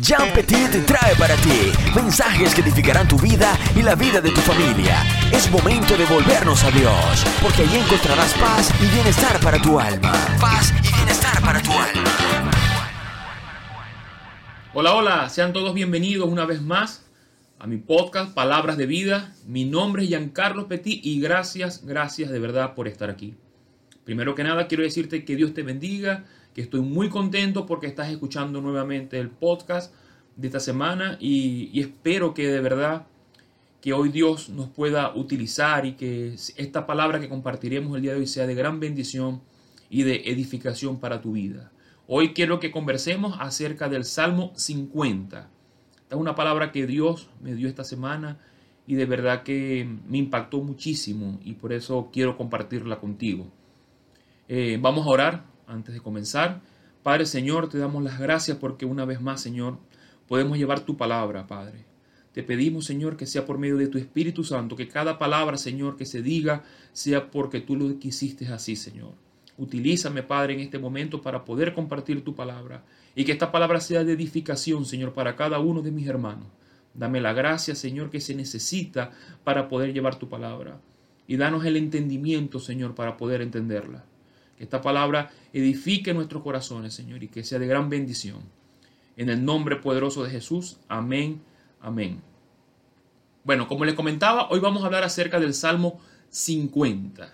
Jean Petit trae para ti mensajes que edificarán tu vida y la vida de tu familia. Es momento de volvernos a Dios, porque allí encontrarás paz y bienestar para tu alma. Paz y bienestar para tu alma. Hola, hola, sean todos bienvenidos una vez más a mi podcast Palabras de Vida. Mi nombre es Giancarlo Petit y gracias, gracias de verdad por estar aquí. Primero que nada quiero decirte que Dios te bendiga estoy muy contento porque estás escuchando nuevamente el podcast de esta semana y, espero que de verdad que hoy Dios nos pueda utilizar y que esta palabra que compartiremos el día de hoy sea de gran bendición y de edificación para tu vida. Hoy quiero que conversemos acerca del Salmo 50. Esta es una palabra que Dios me dio esta semana y de verdad que me impactó muchísimo y por eso quiero compartirla contigo. Eh, vamos a orar antes de comenzar. Padre Señor, te damos las gracias porque una vez más, Señor, podemos llevar tu palabra, Padre. Te pedimos, Señor, que sea por medio de tu Espíritu Santo, que cada palabra, Señor, que se diga, sea porque tú lo quisiste así, Señor. Utilízame, Padre, en este momento para poder compartir tu palabra y que esta palabra sea de edificación, Señor, para cada uno de mis hermanos. Dame la gracia, Señor, que se necesita para poder llevar tu palabra. Y danos el entendimiento, Señor, para poder entenderla. Que esta palabra edifique nuestros corazones, Señor, y que sea de gran bendición. En el nombre poderoso de Jesús. Amén. Amén. Bueno, como les comentaba, hoy vamos a hablar acerca del Salmo 50.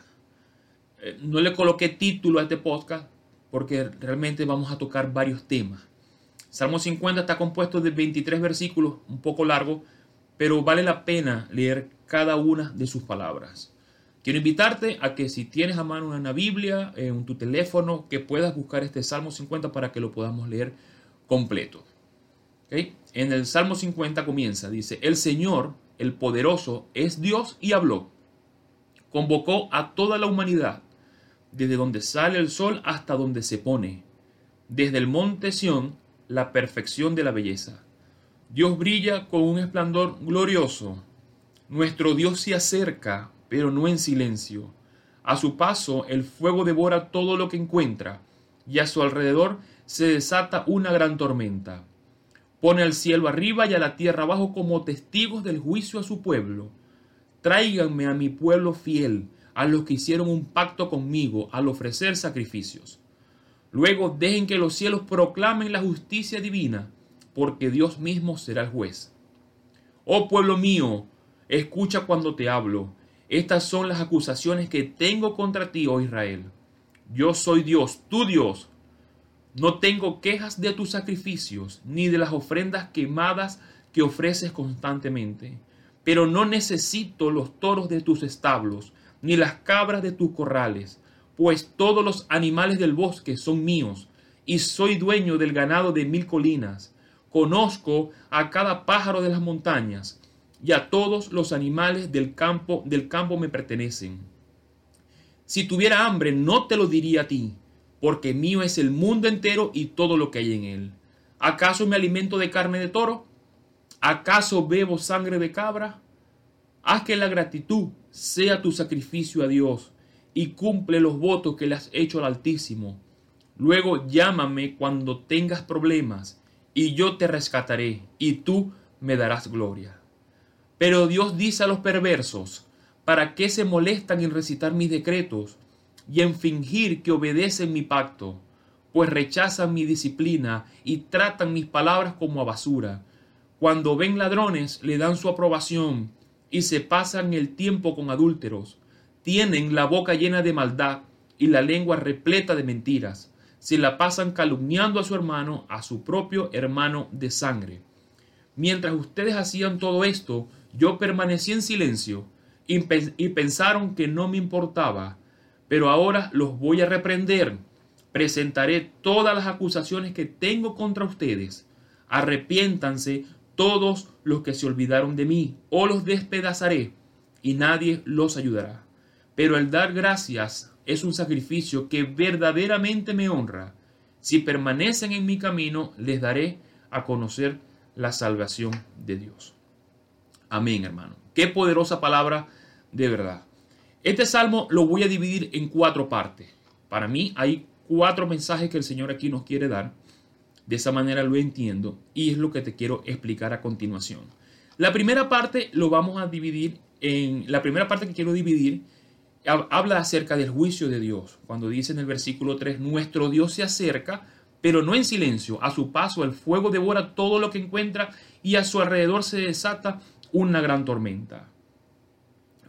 Eh, no le coloqué título a este podcast porque realmente vamos a tocar varios temas. Salmo 50 está compuesto de 23 versículos, un poco largo, pero vale la pena leer cada una de sus palabras. Quiero invitarte a que si tienes a mano una Biblia eh, en tu teléfono, que puedas buscar este Salmo 50 para que lo podamos leer completo. En el Salmo 50 comienza, dice, el Señor, el poderoso, es Dios y habló. Convocó a toda la humanidad, desde donde sale el sol hasta donde se pone, desde el monte Sión, la perfección de la belleza. Dios brilla con un esplendor glorioso. Nuestro Dios se acerca pero no en silencio. A su paso el fuego devora todo lo que encuentra, y a su alrededor se desata una gran tormenta. Pone al cielo arriba y a la tierra abajo como testigos del juicio a su pueblo. Tráiganme a mi pueblo fiel, a los que hicieron un pacto conmigo al ofrecer sacrificios. Luego dejen que los cielos proclamen la justicia divina, porque Dios mismo será el juez. Oh pueblo mío, escucha cuando te hablo estas son las acusaciones que tengo contra ti, oh Israel. Yo soy Dios, tu Dios. No tengo quejas de tus sacrificios, ni de las ofrendas quemadas que ofreces constantemente. Pero no necesito los toros de tus establos, ni las cabras de tus corrales, pues todos los animales del bosque son míos, y soy dueño del ganado de mil colinas. Conozco a cada pájaro de las montañas, y a todos los animales del campo del campo me pertenecen. Si tuviera hambre no te lo diría a ti, porque mío es el mundo entero y todo lo que hay en él. ¿Acaso me alimento de carne de toro? ¿Acaso bebo sangre de cabra? Haz que la gratitud sea tu sacrificio a Dios y cumple los votos que le has hecho al Altísimo. Luego llámame cuando tengas problemas y yo te rescataré y tú me darás gloria. Pero Dios dice a los perversos, ¿para qué se molestan en recitar mis decretos y en fingir que obedecen mi pacto? Pues rechazan mi disciplina y tratan mis palabras como a basura. Cuando ven ladrones le dan su aprobación y se pasan el tiempo con adúlteros. Tienen la boca llena de maldad y la lengua repleta de mentiras. Se la pasan calumniando a su hermano, a su propio hermano de sangre. Mientras ustedes hacían todo esto, yo permanecí en silencio y, pensaron que no me importaba, pero ahora los voy a reprender. Presentaré todas las acusaciones que tengo contra ustedes. Arrepiéntanse todos los que se olvidaron de mí, o los despedazaré, y nadie los ayudará. Pero el dar gracias es un sacrificio que verdaderamente me honra. Si permanecen en mi camino, les daré a conocer la salvación de Dios. Amén, hermano. Qué poderosa palabra de verdad. Este salmo lo voy a dividir en cuatro partes. Para mí hay cuatro mensajes que el Señor aquí nos quiere dar. De esa manera lo entiendo y es lo que te quiero explicar a continuación. La primera parte lo vamos a dividir en la primera parte que quiero dividir habla acerca del juicio de Dios. Cuando dice en el versículo 3, nuestro Dios se acerca, pero no en silencio. A su paso el fuego devora todo lo que encuentra y a su alrededor se desata una gran tormenta.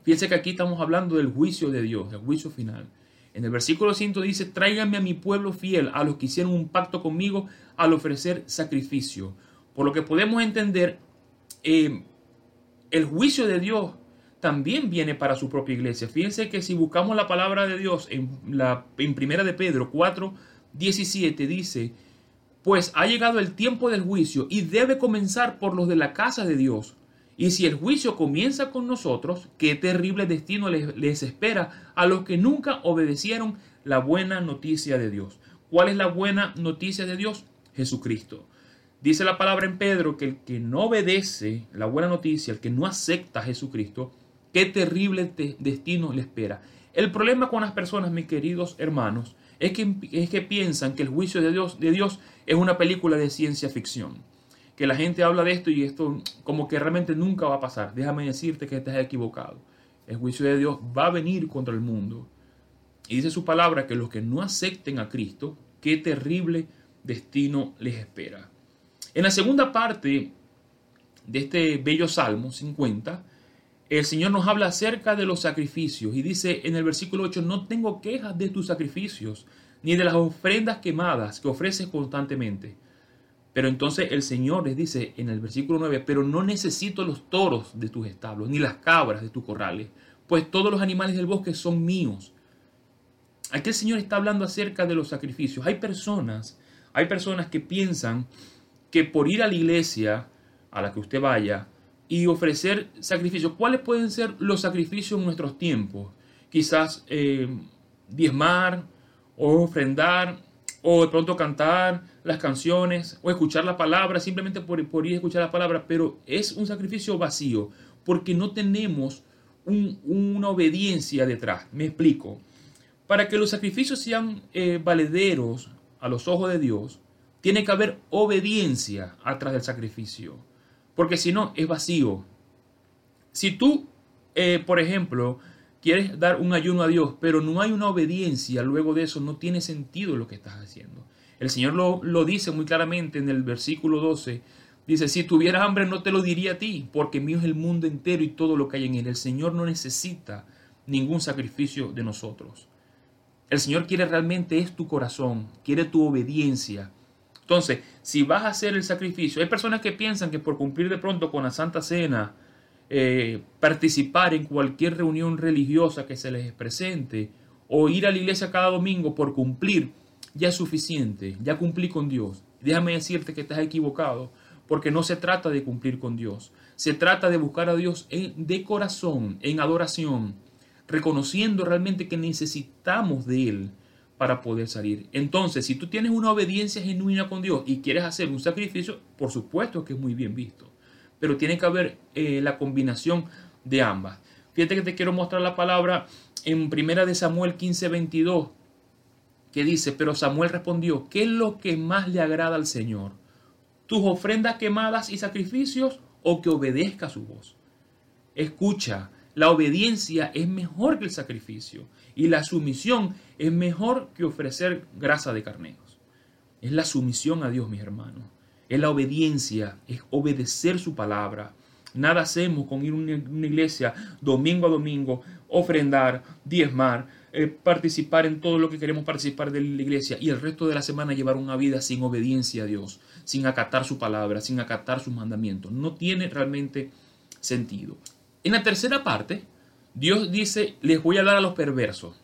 Fíjense que aquí estamos hablando del juicio de Dios, del juicio final. En el versículo 5 dice, tráiganme a mi pueblo fiel, a los que hicieron un pacto conmigo al ofrecer sacrificio. Por lo que podemos entender, eh, el juicio de Dios también viene para su propia iglesia. Fíjense que si buscamos la palabra de Dios en, la, en primera de Pedro 4, 17 dice, pues ha llegado el tiempo del juicio y debe comenzar por los de la casa de Dios. Y si el juicio comienza con nosotros, qué terrible destino les, espera a los que nunca obedecieron la buena noticia de Dios. ¿Cuál es la buena noticia de Dios? Jesucristo. Dice la palabra en Pedro que el que no obedece la buena noticia, el que no acepta a Jesucristo, Qué terrible destino le espera. El problema con las personas, mis queridos hermanos, es que, es que piensan que el juicio de Dios es una película de ciencia ficción. Que la gente habla de esto y esto como que realmente nunca va a pasar. Déjame decirte que estás equivocado. El juicio de Dios va a venir contra el mundo. Y dice su palabra que los que no acepten a Cristo, qué terrible destino les espera. En la segunda parte de este bello Salmo 50, el Señor nos habla acerca de los sacrificios y dice en el versículo 8, no tengo quejas de tus sacrificios, ni de las ofrendas quemadas que ofreces constantemente. Pero entonces el Señor les dice en el versículo 9, pero no necesito los toros de tus establos, ni las cabras de tus corrales, pues todos los animales del bosque son míos. Aquí el Señor está hablando acerca de los sacrificios. Hay personas, hay personas que piensan que por ir a la iglesia a la que usted vaya, y ofrecer sacrificios. ¿Cuáles pueden ser los sacrificios en nuestros tiempos? Quizás eh, diezmar o ofrendar o de pronto cantar las canciones o escuchar la palabra, simplemente por, ir a escuchar la palabra, pero es un sacrificio vacío porque no tenemos una obediencia detrás. Me explico. Para que los sacrificios sean eh, valederos a los ojos de Dios, tiene que haber obediencia atrás del sacrificio porque si no es vacío. Si tú, eh, por ejemplo, quieres dar un ayuno a Dios, pero no hay una obediencia, luego de eso no tiene sentido lo que estás haciendo. El Señor lo, lo dice muy claramente en el versículo 12. Dice, si tuvieras hambre no te lo diría a ti, porque mío es el mundo entero y todo lo que hay en él. El Señor no necesita ningún sacrificio de nosotros. El Señor quiere realmente es tu corazón, quiere tu obediencia. Entonces, si vas a hacer el sacrificio, hay personas que piensan que por cumplir de pronto con la Santa Cena, eh, participar en cualquier reunión religiosa que se les presente, o ir a la iglesia cada domingo por cumplir, ya es suficiente, ya cumplí con Dios. Déjame decirte que estás equivocado, porque no se trata de cumplir con Dios, se trata de buscar a Dios de corazón, en adoración, reconociendo realmente que necesitamos de Él para poder salir. Entonces, si tú tienes una obediencia genuina con Dios y quieres hacer un sacrificio, por supuesto que es muy bien visto. Pero tiene que haber eh, la combinación de ambas. Fíjate que te quiero mostrar la palabra en primera de Samuel 15, 22, que dice, pero Samuel respondió, ¿qué es lo que más le agrada al Señor? ¿Tus ofrendas quemadas y sacrificios o que obedezca su voz? Escucha, la obediencia es mejor que el sacrificio y la sumisión es mejor que ofrecer grasa de carneros. Es la sumisión a Dios, mis hermanos. Es la obediencia, es obedecer su palabra. Nada hacemos con ir a una iglesia domingo a domingo, ofrendar, diezmar, eh, participar en todo lo que queremos participar de la iglesia y el resto de la semana llevar una vida sin obediencia a Dios, sin acatar su palabra, sin acatar sus mandamientos. No tiene realmente sentido. En la tercera parte, Dios dice, les voy a dar a los perversos.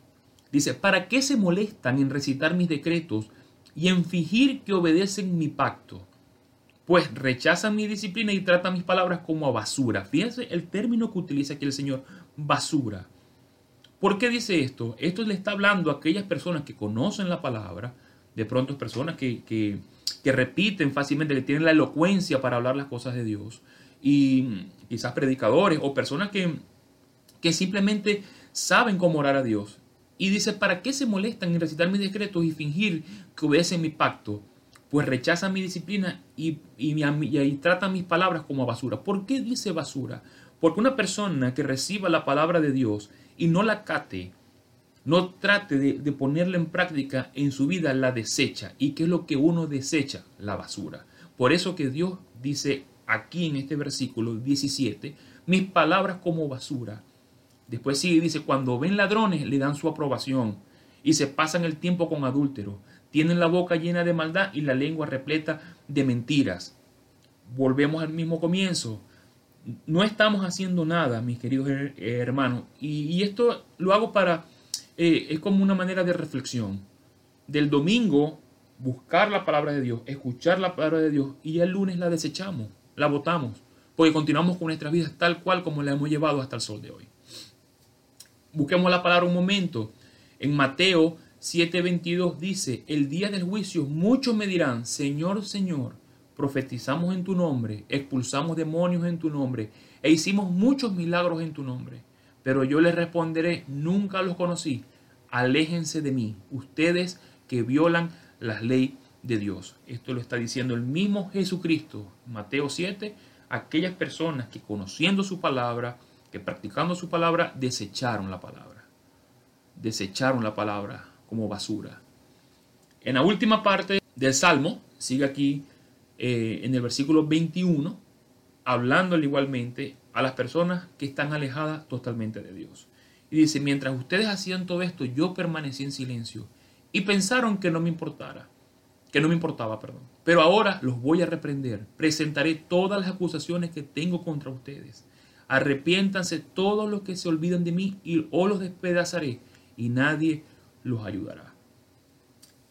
Dice, ¿para qué se molestan en recitar mis decretos y en fingir que obedecen mi pacto? Pues rechazan mi disciplina y tratan mis palabras como a basura. Fíjense el término que utiliza aquí el Señor, basura. ¿Por qué dice esto? Esto le está hablando a aquellas personas que conocen la palabra, de pronto personas que, que, repiten fácilmente, que tienen la elocuencia para hablar las cosas de Dios, y quizás predicadores o personas que, que simplemente saben cómo orar a Dios. Y dice, ¿para qué se molestan en recitar mis decretos y fingir que obedecen mi pacto? Pues rechazan mi disciplina y, y, tratan mis palabras como basura. ¿Por qué dice basura? Porque una persona que reciba la palabra de Dios y no la cate, no trate de, de, ponerla en práctica en su vida, la desecha. ¿Y qué es lo que uno desecha? La basura. Por eso que Dios dice aquí en este versículo 17, mis palabras como basura. Después sigue, dice, cuando ven ladrones le dan su aprobación y se pasan el tiempo con adúltero. Tienen la boca llena de maldad y la lengua repleta de mentiras. Volvemos al mismo comienzo. No estamos haciendo nada, mis queridos hermanos. Y, esto lo hago para, eh, es como una manera de reflexión. Del domingo, buscar la palabra de Dios, escuchar la palabra de Dios y el lunes la desechamos, la votamos, porque continuamos con nuestras vidas tal cual como la hemos llevado hasta el sol de hoy. Busquemos la palabra un momento. En Mateo 7:22 dice, el día del juicio muchos me dirán, Señor, Señor, profetizamos en tu nombre, expulsamos demonios en tu nombre e hicimos muchos milagros en tu nombre. Pero yo les responderé, nunca los conocí, aléjense de mí, ustedes que violan la ley de Dios. Esto lo está diciendo el mismo Jesucristo, Mateo 7, aquellas personas que conociendo su palabra, que practicando su palabra, desecharon la palabra. Desecharon la palabra como basura. En la última parte del Salmo, sigue aquí eh, en el versículo 21, hablándole igualmente a las personas que están alejadas totalmente de Dios. Y dice, mientras ustedes hacían todo esto, yo permanecí en silencio y pensaron que no me importara, que no me importaba, perdón. Pero ahora los voy a reprender, presentaré todas las acusaciones que tengo contra ustedes. Arrepiéntanse todos los que se olvidan de mí y o los despedazaré y nadie los ayudará.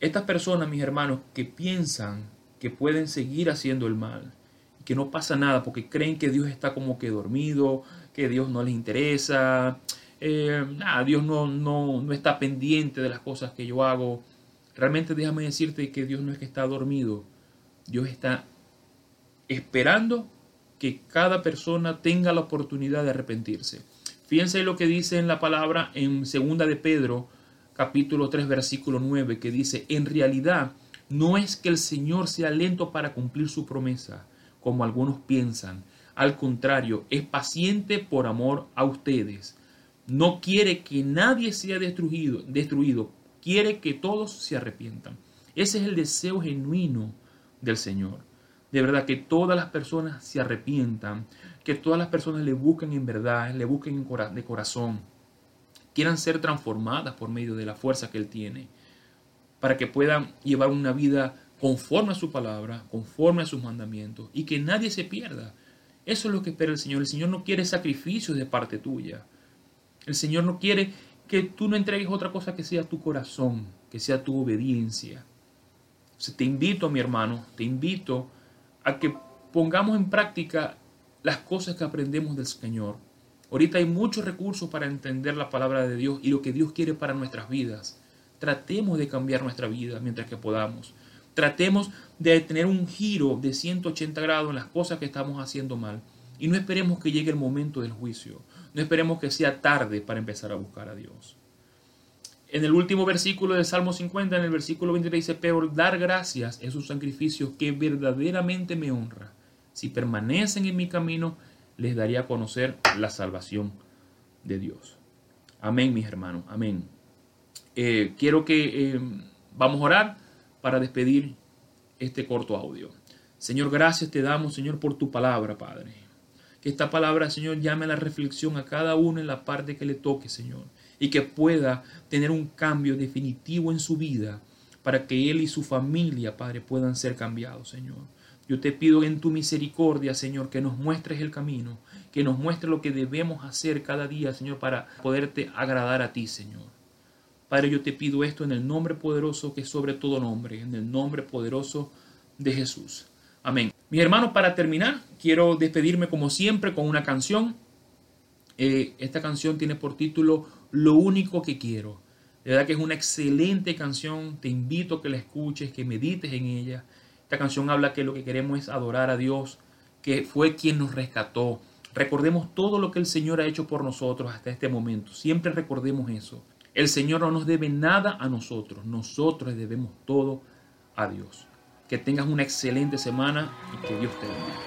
Estas personas, mis hermanos, que piensan que pueden seguir haciendo el mal y que no pasa nada porque creen que Dios está como que dormido, que Dios no les interesa, eh, nada, Dios no, no, no está pendiente de las cosas que yo hago. Realmente déjame decirte que Dios no es que está dormido, Dios está esperando que cada persona tenga la oportunidad de arrepentirse. Fíjense lo que dice en la palabra en segunda de Pedro capítulo 3, versículo 9, que dice, en realidad no es que el Señor sea lento para cumplir su promesa, como algunos piensan. Al contrario, es paciente por amor a ustedes. No quiere que nadie sea destruido, destruido, quiere que todos se arrepientan. Ese es el deseo genuino del Señor. De verdad que todas las personas se arrepientan, que todas las personas le busquen en verdad, le busquen de corazón quieran ser transformadas por medio de la fuerza que Él tiene, para que puedan llevar una vida conforme a su palabra, conforme a sus mandamientos, y que nadie se pierda. Eso es lo que espera el Señor. El Señor no quiere sacrificios de parte tuya. El Señor no quiere que tú no entregues otra cosa que sea tu corazón, que sea tu obediencia. te invito, mi hermano, te invito a que pongamos en práctica las cosas que aprendemos del Señor Ahorita hay muchos recursos para entender la palabra de Dios y lo que Dios quiere para nuestras vidas. Tratemos de cambiar nuestra vida mientras que podamos. Tratemos de tener un giro de 180 grados en las cosas que estamos haciendo mal. Y no esperemos que llegue el momento del juicio. No esperemos que sea tarde para empezar a buscar a Dios. En el último versículo del Salmo 50, en el versículo 23 dice, pero dar gracias es un sacrificio que verdaderamente me honra. Si permanecen en mi camino, les daría a conocer la salvación de Dios. Amén, mis hermanos, amén. Eh, quiero que eh, vamos a orar para despedir este corto audio. Señor, gracias te damos, Señor, por tu palabra, Padre. Que esta palabra, Señor, llame a la reflexión a cada uno en la parte que le toque, Señor. Y que pueda tener un cambio definitivo en su vida para que él y su familia, Padre, puedan ser cambiados, Señor. Yo te pido en tu misericordia, Señor, que nos muestres el camino, que nos muestres lo que debemos hacer cada día, Señor, para poderte agradar a ti, Señor. Padre, yo te pido esto en el nombre poderoso que es sobre todo nombre, en el nombre poderoso de Jesús. Amén. Mis hermanos, para terminar, quiero despedirme como siempre con una canción. Eh, esta canción tiene por título Lo único que quiero. De verdad que es una excelente canción. Te invito a que la escuches, que medites en ella. Esta canción habla que lo que queremos es adorar a Dios, que fue quien nos rescató. Recordemos todo lo que el Señor ha hecho por nosotros hasta este momento. Siempre recordemos eso. El Señor no nos debe nada a nosotros. Nosotros debemos todo a Dios. que tengas una excelente semana y que Dios te bendiga.